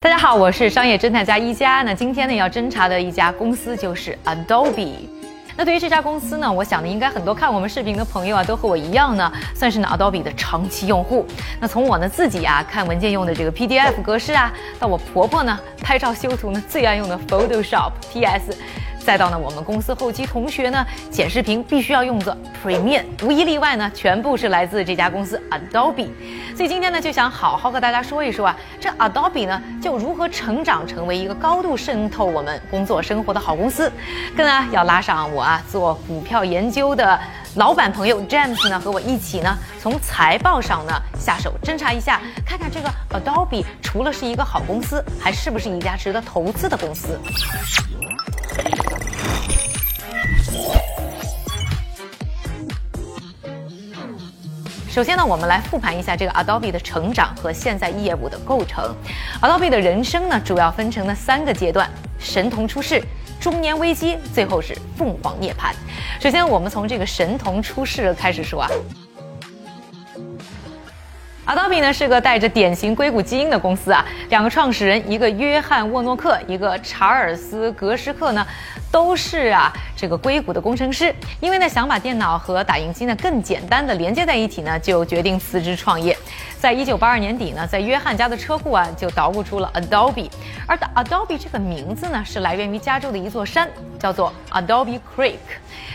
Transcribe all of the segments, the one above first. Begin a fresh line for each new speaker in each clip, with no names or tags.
大家好，我是商业侦探家一加。那今天呢要侦查的一家公司就是 Adobe。那对于这家公司呢，我想呢应该很多看我们视频的朋友啊都和我一样呢，算是呢 Adobe 的长期用户。那从我呢自己啊看文件用的这个 PDF 格式啊，到我婆婆呢拍照修图呢最爱用的 Photoshop PS。再到呢，我们公司后期同学呢剪视频必须要用的 Premiere，无一例外呢，全部是来自这家公司 Adobe。所以今天呢，就想好好和大家说一说啊，这 Adobe 呢就如何成长成为一个高度渗透我们工作生活的好公司。更啊要拉上我啊做股票研究的老板朋友 James 呢和我一起呢，从财报上呢下手侦查一下，看看这个 Adobe 除了是一个好公司，还是不是一家值得投资的公司。首先呢，我们来复盘一下这个 Adobe 的成长和现在业务的构成。Adobe 的人生呢，主要分成了三个阶段：神童出世、中年危机，最后是凤凰涅槃。首先，我们从这个神童出世开始说啊。Adobe 呢是个带着典型硅谷基因的公司啊，两个创始人，一个约翰沃诺克，一个查尔斯格什克呢，都是啊这个硅谷的工程师。因为呢想把电脑和打印机呢更简单的连接在一起呢，就决定辞职创业。在一九八二年底呢，在约翰家的车库啊就捣鼓出了 Adobe，而 Adobe 这个名字呢是来源于加州的一座山，叫做 Adobe Creek。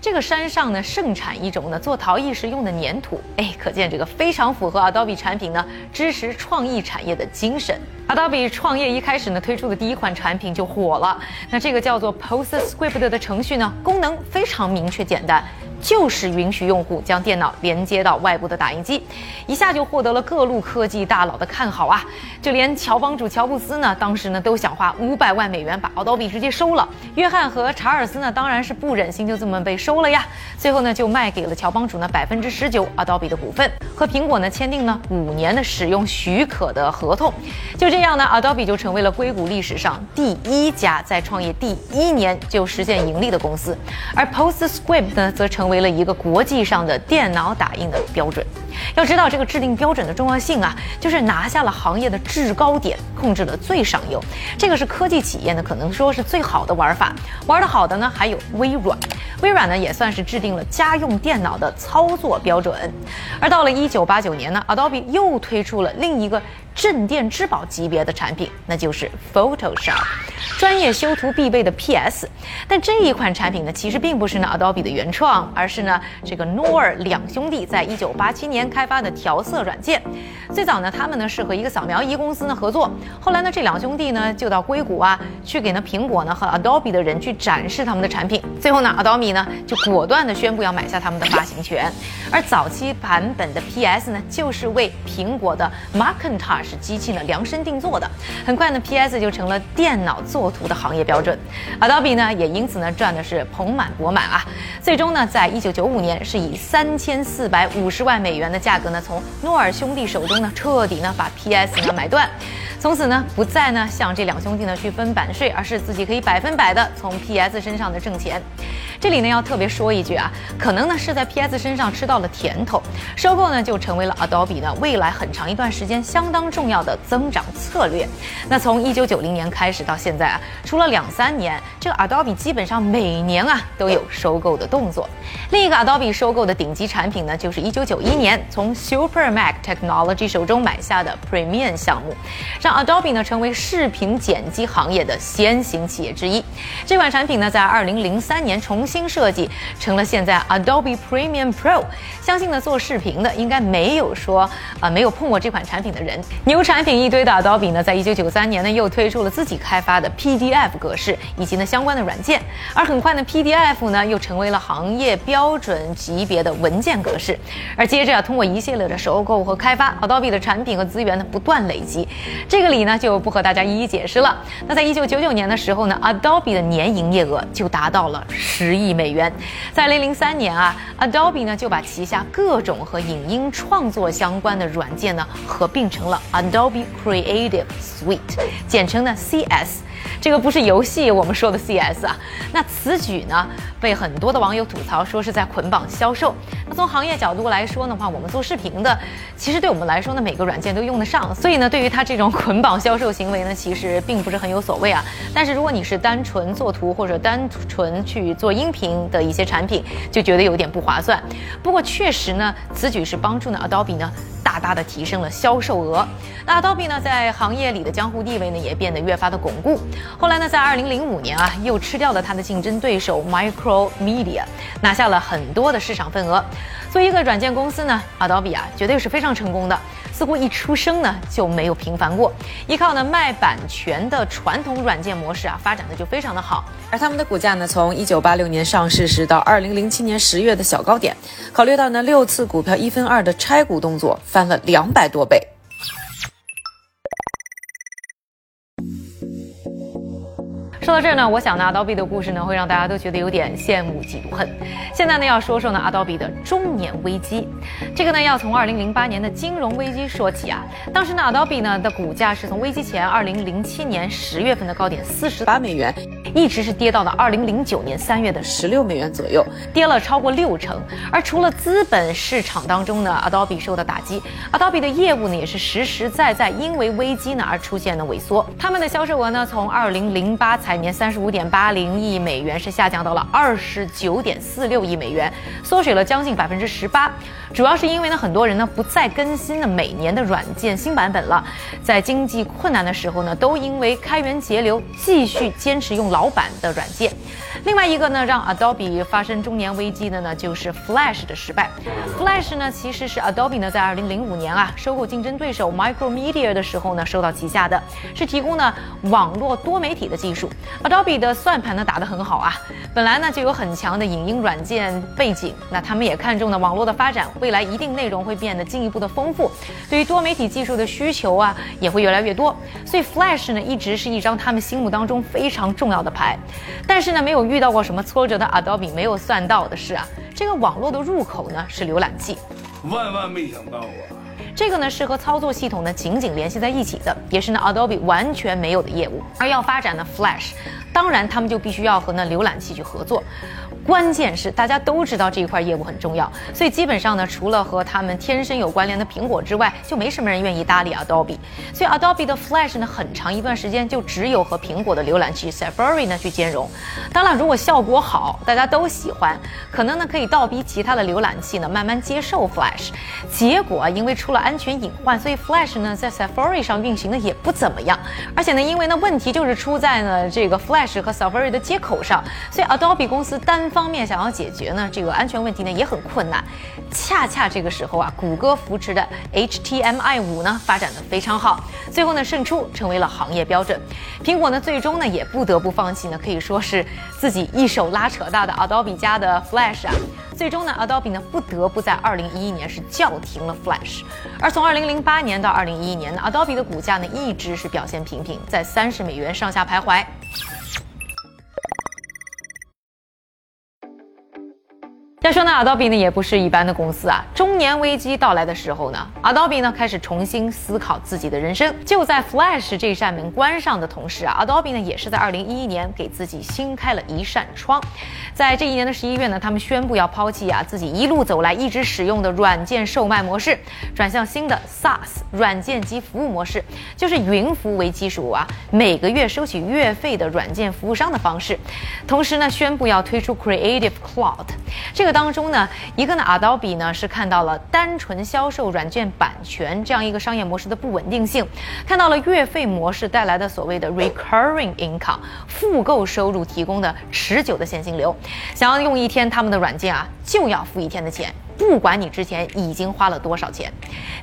这个山上呢盛产一种呢做陶艺时用的粘土，哎，可见这个非常符合 Adobe 产品呢支持创意产业的精神。Adobe 创业一开始呢推出的第一款产品就火了，那这个叫做 PostScript 的程序呢功能非常明确简单。就是允许用户将电脑连接到外部的打印机，一下就获得了各路科技大佬的看好啊！就连乔帮主乔布斯呢，当时呢都想花五百万美元把 Adobe 直接收了。约翰和查尔斯呢，当然是不忍心就这么被收了呀。最后呢，就卖给了乔帮主呢百分之十九 Adobe 的股份，和苹果呢签订了五年的使用许可的合同。就这样呢，Adobe 就成为了硅谷历史上第一家在创业第一年就实现盈利的公司，而 PostScript 呢，则成。为了一个国际上的电脑打印的标准，要知道这个制定标准的重要性啊，就是拿下了行业的制高点，控制了最上游。这个是科技企业呢，可能说是最好的玩法。玩得好的呢，还有微软。微软呢，也算是制定了家用电脑的操作标准。而到了一九八九年呢，Adobe 又推出了另一个。镇店之宝级别的产品，那就是 Photoshop，专业修图必备的 PS。但这一款产品呢，其实并不是呢 Adobe 的原创，而是呢这个 Nor 两兄弟在一九八七年开发的调色软件。最早呢，他们呢是和一个扫描仪公司呢合作，后来呢这两兄弟呢就到硅谷啊去给呢苹果呢和 Adobe 的人去展示他们的产品。最后呢，Adobe 呢就果断的宣布要买下他们的发行权。而早期版本的 PS 呢，就是为苹果的 Macintosh。机器呢量身定做的，很快呢，PS 就成了电脑作图的行业标准，Adobe 呢也因此呢赚的是盆满钵满啊。最终呢，在一九九五年是以三千四百五十万美元的价格呢，从诺尔兄弟手中呢彻底呢把 PS 呢买断。从此呢，不再呢向这两兄弟呢去分版税，而是自己可以百分百的从 PS 身上的挣钱。这里呢要特别说一句啊，可能呢是在 PS 身上吃到了甜头，收购呢就成为了 Adobe 呢未来很长一段时间相当重要的增长策略。那从一九九零年开始到现在啊，除了两三年，这个 Adobe 基本上每年啊都有收购的动作。另一个 Adobe 收购的顶级产品呢，就是一九九一年从 Supermac Technology 手中买下的 Premiere 项目。让 Adobe 呢成为视频剪辑行业的先行企业之一。这款产品呢，在2003年重新设计，成了现在 Adobe Premium Pro。相信呢，做视频的应该没有说啊没有碰过这款产品的人。牛产品一堆的 Adobe 呢，在1993年呢又推出了自己开发的 PDF 格式以及呢相关的软件。而很快呢，PDF 呢又成为了行业标准级别的文件格式。而接着啊，通过一系列的收购和开发，Adobe 的产品和资源呢不断累积。这这个里呢就不和大家一一解释了。那在一九九九年的时候呢，Adobe 的年营业额就达到了十亿美元。在零零三年啊，Adobe 呢就把旗下各种和影音创作相关的软件呢合并成了 Adobe Creative Suite，简称呢 CS。这个不是游戏我们说的 CS 啊。那此举呢，被很多的网友吐槽说是在捆绑销售。那从行业角度来说的话，我们做视频的，其实对我们来说呢，每个软件都用得上，所以呢，对于他这种捆绑销售行为呢，其实并不是很有所谓啊。但是如果你是单纯做图或者单纯去做音频的一些产品，就觉得有点不划算。不过确实呢，此举是帮助呢 Adobe 呢。大大的提升了销售额。那 Adobe 呢，在行业里的江湖地位呢，也变得越发的巩固。后来呢，在二零零五年啊，又吃掉了它的竞争对手 Micromedia，拿下了很多的市场份额。作为一个软件公司呢，Adobe 啊，绝对是非常成功的。似乎一出生呢就没有平凡过，依靠呢卖版权的传统软件模式啊，发展的就非常的好。
而他们的股价呢，从一九八六年上市时到二零零七年十月的小高点，考虑到呢六次股票一分二的拆股动作，翻了两百多倍。
说到这儿呢，我想呢，Adobe 的故事呢，会让大家都觉得有点羡慕嫉妒恨。现在呢，要说说呢，Adobe 的中年危机。这个呢，要从2008年的金融危机说起啊。当时呢，Adobe 呢的股价是从危机前2007年十月份的高点四十八美元，一直是跌到了2009年三月的十六美元左右，跌了超过六成。而除了资本市场当中呢，Adobe 受到打击，Adobe 的业务呢也是实实在在因为危机呢而出现了萎缩。他们的销售额呢，从2008财年三十五点八零亿美元是下降到了二十九点四六亿美元，缩水了将近百分之十八。主要是因为呢，很多人呢不再更新呢每年的软件新版本了，在经济困难的时候呢，都因为开源节流，继续坚持用老版的软件。另外一个呢，让 Adobe 发生中年危机的呢，就是 Flash 的失败。Flash 呢，其实是 Adobe 呢在二零零五年啊收购竞争对手 Micromedia 的时候呢收到旗下的，是提供呢网络多媒体的技术。Adobe 的算盘呢打得很好啊，本来呢就有很强的影音软件背景，那他们也看中了网络的发展，未来一定内容会变得进一步的丰富，对于多媒体技术的需求啊也会越来越多，所以 Flash 呢一直是一张他们心目当中非常重要的牌，但是呢没有遇到过什么挫折的 Adobe 没有算到的是啊，这个网络的入口呢是浏览器，
万万没想到啊！
这个呢是和操作系统呢紧紧联系在一起的，也是呢 Adobe 完全没有的业务。而要发展呢 Flash，当然他们就必须要和呢浏览器去合作。关键是大家都知道这一块业务很重要，所以基本上呢，除了和他们天生有关联的苹果之外，就没什么人愿意搭理 Adobe。所以 Adobe 的 Flash 呢，很长一段时间就只有和苹果的浏览器 Safari 呢去兼容。当然，如果效果好，大家都喜欢，可能呢可以倒逼其他的浏览器呢慢慢接受 Flash。结果啊因为出了安全隐患，所以 Flash 呢在 Safari 上运行的也不怎么样。而且呢，因为呢问题就是出在呢这个 Flash 和 Safari 的接口上，所以 Adobe 公司单。方方面想要解决呢，这个安全问题呢也很困难。恰恰这个时候啊，谷歌扶持的 HTML 五呢发展的非常好，最后呢胜出成为了行业标准。苹果呢最终呢也不得不放弃呢，可以说是自己一手拉扯大的 Adobe 家的 Flash 啊。最终呢，Adobe 呢不得不在2011年是叫停了 Flash。而从2008年到2011年呢，Adobe 的股价呢一直是表现平平，在三十美元上下徘徊。再说呢，Adobe 呢也不是一般的公司啊。中年危机到来的时候呢，Adobe 呢开始重新思考自己的人生。就在 Flash 这扇门关上的同时啊，Adobe 呢也是在2011年给自己新开了一扇窗。在这一年的十一月呢，他们宣布要抛弃啊自己一路走来一直使用的软件售卖模式，转向新的 SaaS 软件及服务模式，就是云服务为基础啊，每个月收取月费的软件服务商的方式。同时呢，宣布要推出 Creative Cloud 这个。当中呢，一个呢，Adobe 呢是看到了单纯销售软件版权这样一个商业模式的不稳定性，看到了月费模式带来的所谓的 recurring income 复购收入提供的持久的现金流，想要用一天他们的软件啊，就要付一天的钱。不管你之前已经花了多少钱，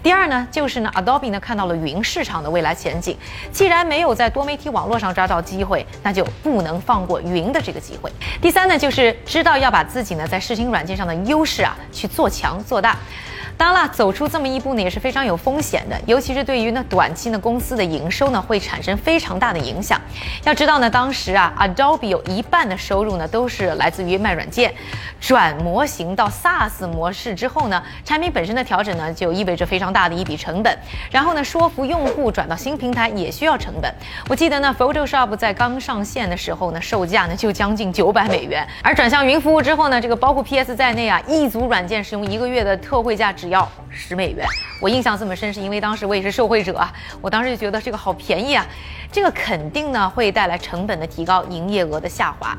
第二呢，就是呢，Adobe 呢看到了云市场的未来前景。既然没有在多媒体网络上抓到机会，那就不能放过云的这个机会。第三呢，就是知道要把自己呢在视听软件上的优势啊去做强做大。当然了，走出这么一步呢，也是非常有风险的，尤其是对于呢短期呢公司的营收呢会产生非常大的影响。要知道呢，当时啊，Adobe 有一半的收入呢都是来自于卖软件，转模型到 SaaS 模式之后呢，产品本身的调整呢就意味着非常大的一笔成本，然后呢说服用户转到新平台也需要成本。我记得呢，Photoshop 在刚上线的时候呢，售价呢就将近九百美元，而转向云服务之后呢，这个包括 PS 在内啊，一组软件使用一个月的特惠价只要十美元。我印象这么深，是因为当时我也是受惠者啊，我当时就觉得这个好便宜啊，这个肯定呢会带来成本的提高，营业额的下滑。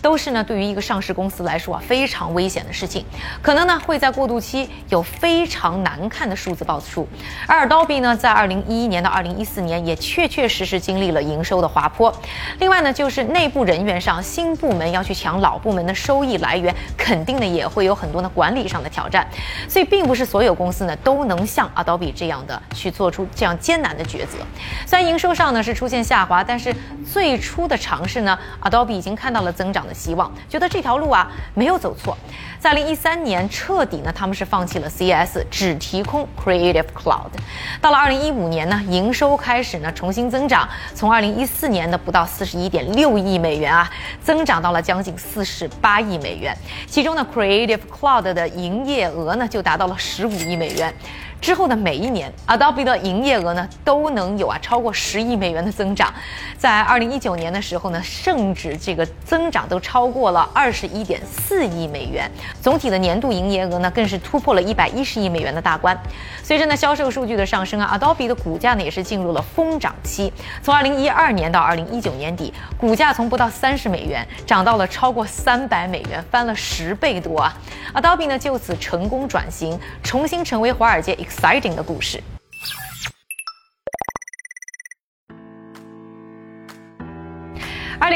都是呢，对于一个上市公司来说啊，非常危险的事情，可能呢会在过渡期有非常难看的数字爆出。而 Adobe 呢，在二零一一年到二零一四年也确确实实经历了营收的滑坡。另外呢，就是内部人员上，新部门要去抢老部门的收益来源，肯定呢也会有很多的管理上的挑战。所以，并不是所有公司呢都能像 Adobe 这样的去做出这样艰难的抉择。虽然营收上呢是出现下滑，但是最初的尝试呢，Adobe 已经看到了增长的。希望觉得这条路啊没有走错，在二零一三年彻底呢，他们是放弃了 CS，只提供 Creative Cloud。到了二零一五年呢，营收开始呢重新增长，从二零一四年的不到四十一点六亿美元啊，增长到了将近四十八亿美元。其中呢，Creative Cloud 的营业额呢就达到了十五亿美元。之后的每一年，Adobe 的营业额呢都能有啊超过十亿美元的增长，在二零一九年的时候呢，甚至这个增长都超过了二十一点四亿美元，总体的年度营业额呢更是突破了一百一十亿美元的大关。随着呢销售数据的上升啊，Adobe 的股价呢也是进入了疯涨期，从二零一二年到二零一九年底，股价从不到三十美元涨到了超过三百美元，翻了十倍多啊。！Adobe 呢就此成功转型，重新成为华尔街。exciting 的故事。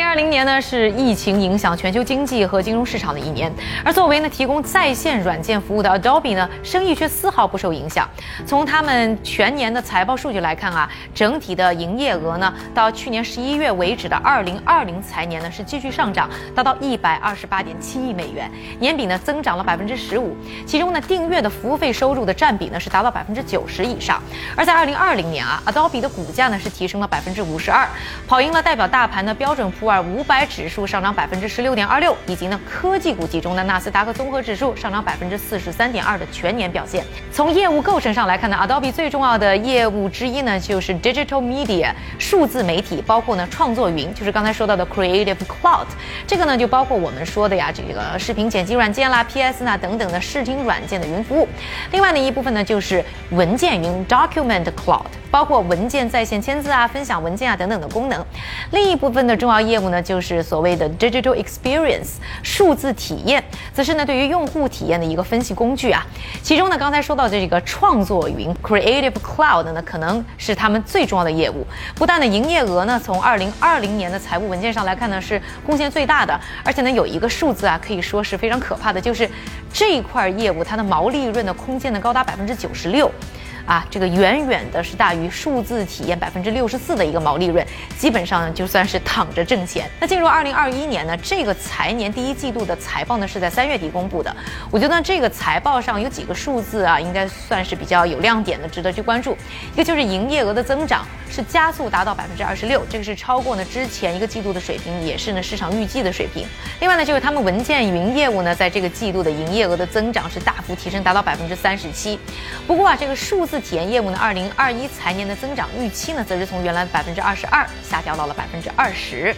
二零二零年呢是疫情影响全球经济和金融市场的一年，而作为呢提供在线软件服务的 Adobe 呢，生意却丝毫不受影响。从他们全年的财报数据来看啊，整体的营业额呢，到去年十一月为止的二零二零财年呢是继续上涨，达到一百二十八点七亿美元，年比呢增长了百分之十五。其中呢订阅的服务费收入的占比呢是达到百分之九十以上。而在二零二零年啊，Adobe 的股价呢是提升了百分之五十二，跑赢了代表大盘的标准。普尔五百指数上涨百分之十六点二六，以及呢科技股集中的纳斯达克综合指数上涨百分之四十三点二的全年表现。从业务构成上来看呢，Adobe 最重要的业务之一呢就是 Digital Media 数字媒体，包括呢创作云，就是刚才说到的 Creative Cloud。这个呢就包括我们说的呀这个视频剪辑软件啦、PS 呐等等的视听软件的云服务。另外呢一部分呢就是文件云 Document Cloud。包括文件在线签字啊、分享文件啊等等的功能。另一部分的重要业务呢，就是所谓的 digital experience 数字体验，则是呢对于用户体验的一个分析工具啊。其中呢，刚才说到的这个创作云 Creative Cloud 呢，可能是他们最重要的业务。不但呢营业额呢，从二零二零年的财务文件上来看呢，是贡献最大的，而且呢有一个数字啊，可以说是非常可怕的，就是这一块业务它的毛利润的空间呢高达百分之九十六。啊，这个远远的是大于数字体验百分之六十四的一个毛利润，基本上就算是躺着挣钱。那进入二零二一年呢，这个财年第一季度的财报呢是在三月底公布的。我觉得这个财报上有几个数字啊，应该算是比较有亮点的，值得去关注。一个就是营业额的增长是加速达到百分之二十六，这个是超过呢之前一个季度的水平，也是呢市场预计的水平。另外呢，就是他们文件云业务呢，在这个季度的营业额的增长是大幅提升，达到百分之三十七。不过啊，这个数字体验业务呢，二零二一财年的增长预期呢，则是从原来百分之二十二下调到了百分之二十。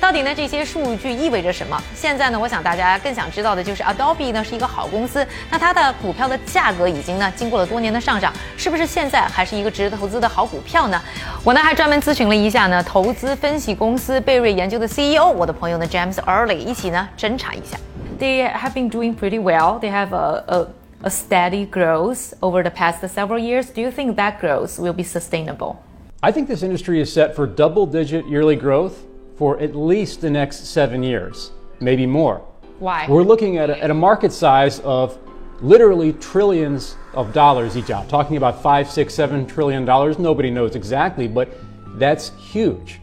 到底呢这些数据意味着什么？现在呢，我想大家更想知道的就是 Adobe 呢是一个好公司，那它的股票的价格已经呢经过了多年的上涨，是不是现在还是一个值得投资的好股票呢？我呢还专门咨询了一下呢投资分析公司贝瑞研究的 CEO，我的朋友呢 James Early 一起呢侦查一下。They have been doing pretty well. They have a, a a steady growth over the past several years. Do you think that growth will be sustainable?
I think this industry is set for double digit yearly growth for at least the next seven years, maybe more.
Why?
We're looking at a, at a market size of literally trillions of dollars each out, talking about five, six, seven trillion dollars. Nobody knows exactly, but that's huge.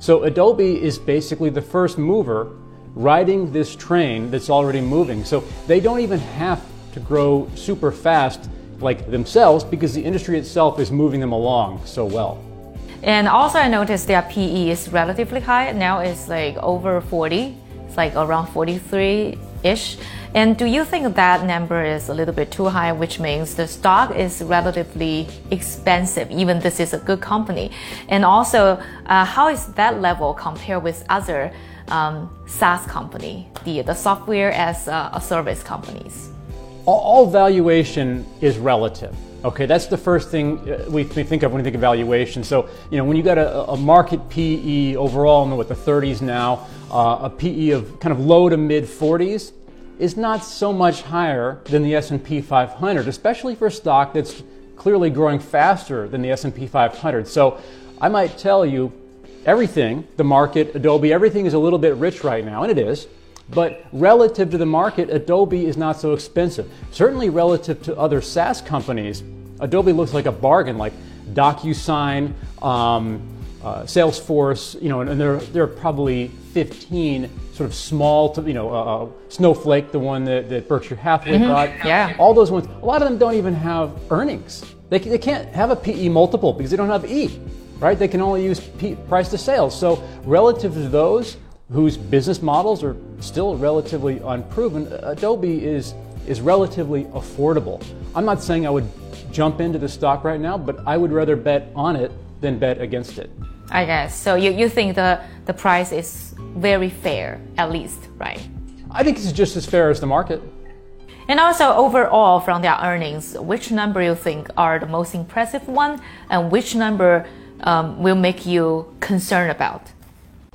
So Adobe is basically the first mover riding this train that's already moving. So they don't even have to grow super fast like themselves because the industry itself is moving them along so well.
And also, I noticed their PE is relatively high. Now it's like over 40. It's like around 43 ish. And do you think that number is a little bit too high, which means the stock is relatively expensive, even this is a good company? And also, uh, how is that level compared with other um, SaaS company, the, the software as a, a service companies?
All, all valuation is relative. Okay, that's the first thing uh, we, think of when we think of valuation. So, you know, when you got a, a market PE overall in the, what, the 30s now, uh, a PE of kind of low to mid 40s is not so much higher than the S&P 500, especially for a stock that's clearly growing faster than the S&P 500. So, I might tell you everything, the market, Adobe, everything is a little bit rich right now, and it is. But relative to the market, Adobe is not so expensive. Certainly relative to other SaaS companies, Adobe looks like a bargain, like DocuSign, um, uh, Salesforce, you know, and, and there, there are probably 15 sort of small, to, you know, uh, uh, Snowflake, the one that, that Berkshire Hathaway mm-hmm. bought.
Yeah.
All those ones. A lot of them don't even have earnings. They, they can't have a PE multiple because they don't have E, right? They can only use P, price to sales. So relative to those, whose business models are still relatively unproven, Adobe is, is relatively affordable. I'm not saying I would jump into the stock right now, but I would rather bet on it than bet against it.
I guess. So you, you think the, the price is very fair, at least, right?
I think it's just as fair as the market.
And also overall from their earnings, which number you think are the most impressive one and which number um, will make you concerned about?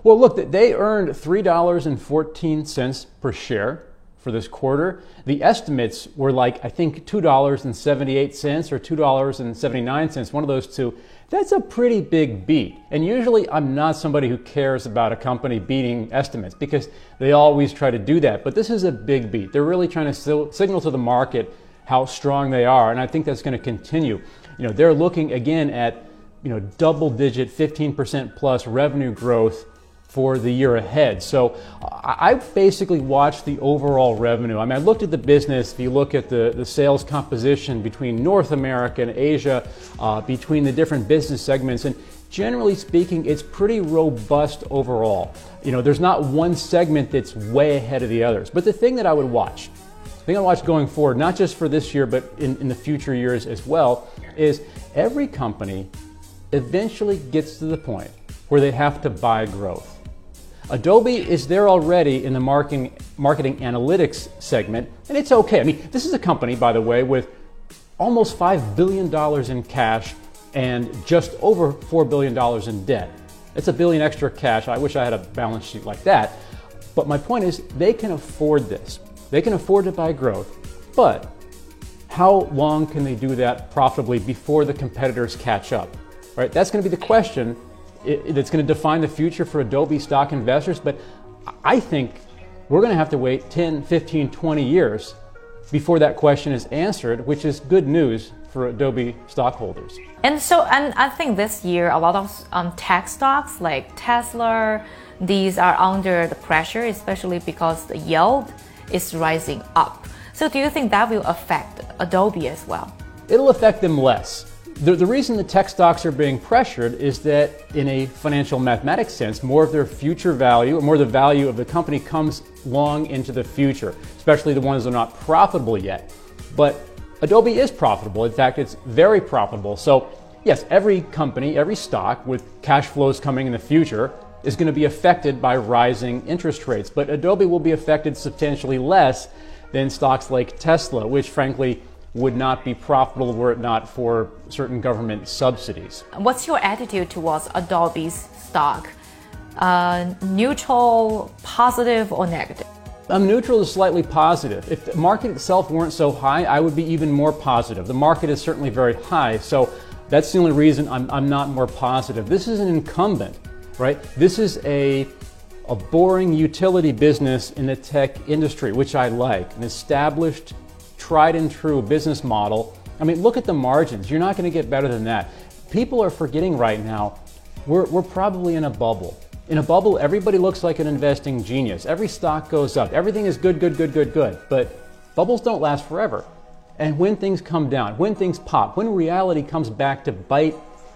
Well, look, they earned $3.14 per share for this quarter. The estimates were like, I think, $2.78 or $2.79, one of those two. That's a pretty big beat. And usually I'm not somebody who cares about a company beating estimates because they always try to do that. But this is a big beat. They're really trying to signal to the market how strong they are. And I think that's going to continue. You know, they're looking again at, you know, double digit, 15% plus revenue growth for the year ahead. So I basically watched the overall revenue. I mean, I looked at the business. If you look at the, the sales composition between North America and Asia, uh, between the different business segments, and generally speaking, it's pretty robust overall. You know, there's not one segment that's way ahead of the others. But the thing that I would watch, the thing I watch going forward, not just for this year, but in, in the future years as well, is every company eventually gets to the point where they have to buy growth. Adobe is there already in the marketing, marketing analytics segment, and it's okay. I mean, this is a company, by the way, with almost $5 billion in cash and just over $4 billion in debt. It's a billion extra cash. I wish I had a balance sheet like that. But my point is, they can afford this. They can afford to buy growth. But how long can they do that profitably before the competitors catch up? Right? That's going to be the question that's going to define the future for Adobe stock investors. But I think we're going to have to wait 10, 15, 20 years before that question is answered, which is good news for Adobe stockholders.
And so, and I think this year a lot of um, tech stocks like Tesla, these are under the pressure, especially because the yield is rising up. So, do you think that will affect Adobe as well?
It'll affect them less the, the reason the tech stocks are being pressured is that, in a financial mathematics sense, more of their future value, or more of the value of the company, comes long into the future, especially the ones that are not profitable yet. But Adobe is profitable. In fact, it's very profitable. So, yes, every company, every stock with cash flows coming in the future is going to be affected by rising interest rates. But Adobe will be affected substantially less than stocks like Tesla, which frankly would not be profitable were it not for certain government subsidies.
What's your attitude towards Adobe's stock? Uh, neutral, positive, or negative?
I'm neutral to slightly positive. If the market itself weren't so high, I would be even more positive. The market is certainly very high, so that's the only reason I'm, I'm not more positive. This is an incumbent, right? This is a a boring utility business in the tech industry, which I like, an established tried and true business model. I mean, look at the margins. You're not going to get better than that. People are forgetting right now, we're, we're probably in a bubble. In a bubble, everybody looks like an investing genius. Every stock goes up. Everything is good, good, good, good, good. But bubbles don't last forever. And when things come down, when things pop, when reality comes back to bite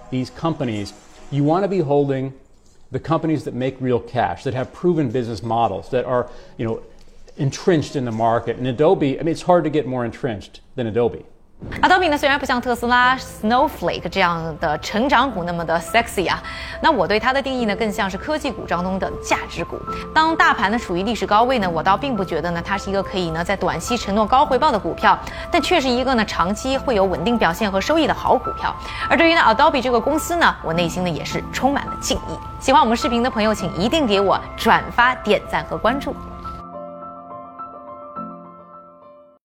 these companies, you want to be holding the companies that make real cash, that have proven business models, that are, you know, entrenched in the market. And Adobe, I mean, it's hard to get more entrenched than Adobe.
Adobe 呢，虽然不像特斯拉、Snowflake 这样的成长股那么的 sexy 啊，那我对它的定义呢，更像是科技股当中的价值股。当大盘呢处于历史高位呢，我倒并不觉得呢它是一个可以呢在短期承诺高回报的股票，但却是一个呢长期会有稳定表现和收益的好股票。而对于呢 Adobe 这个公司呢，我内心呢也是充满了敬意。喜欢我们视频的朋友，请一定给我转发、点赞和关注。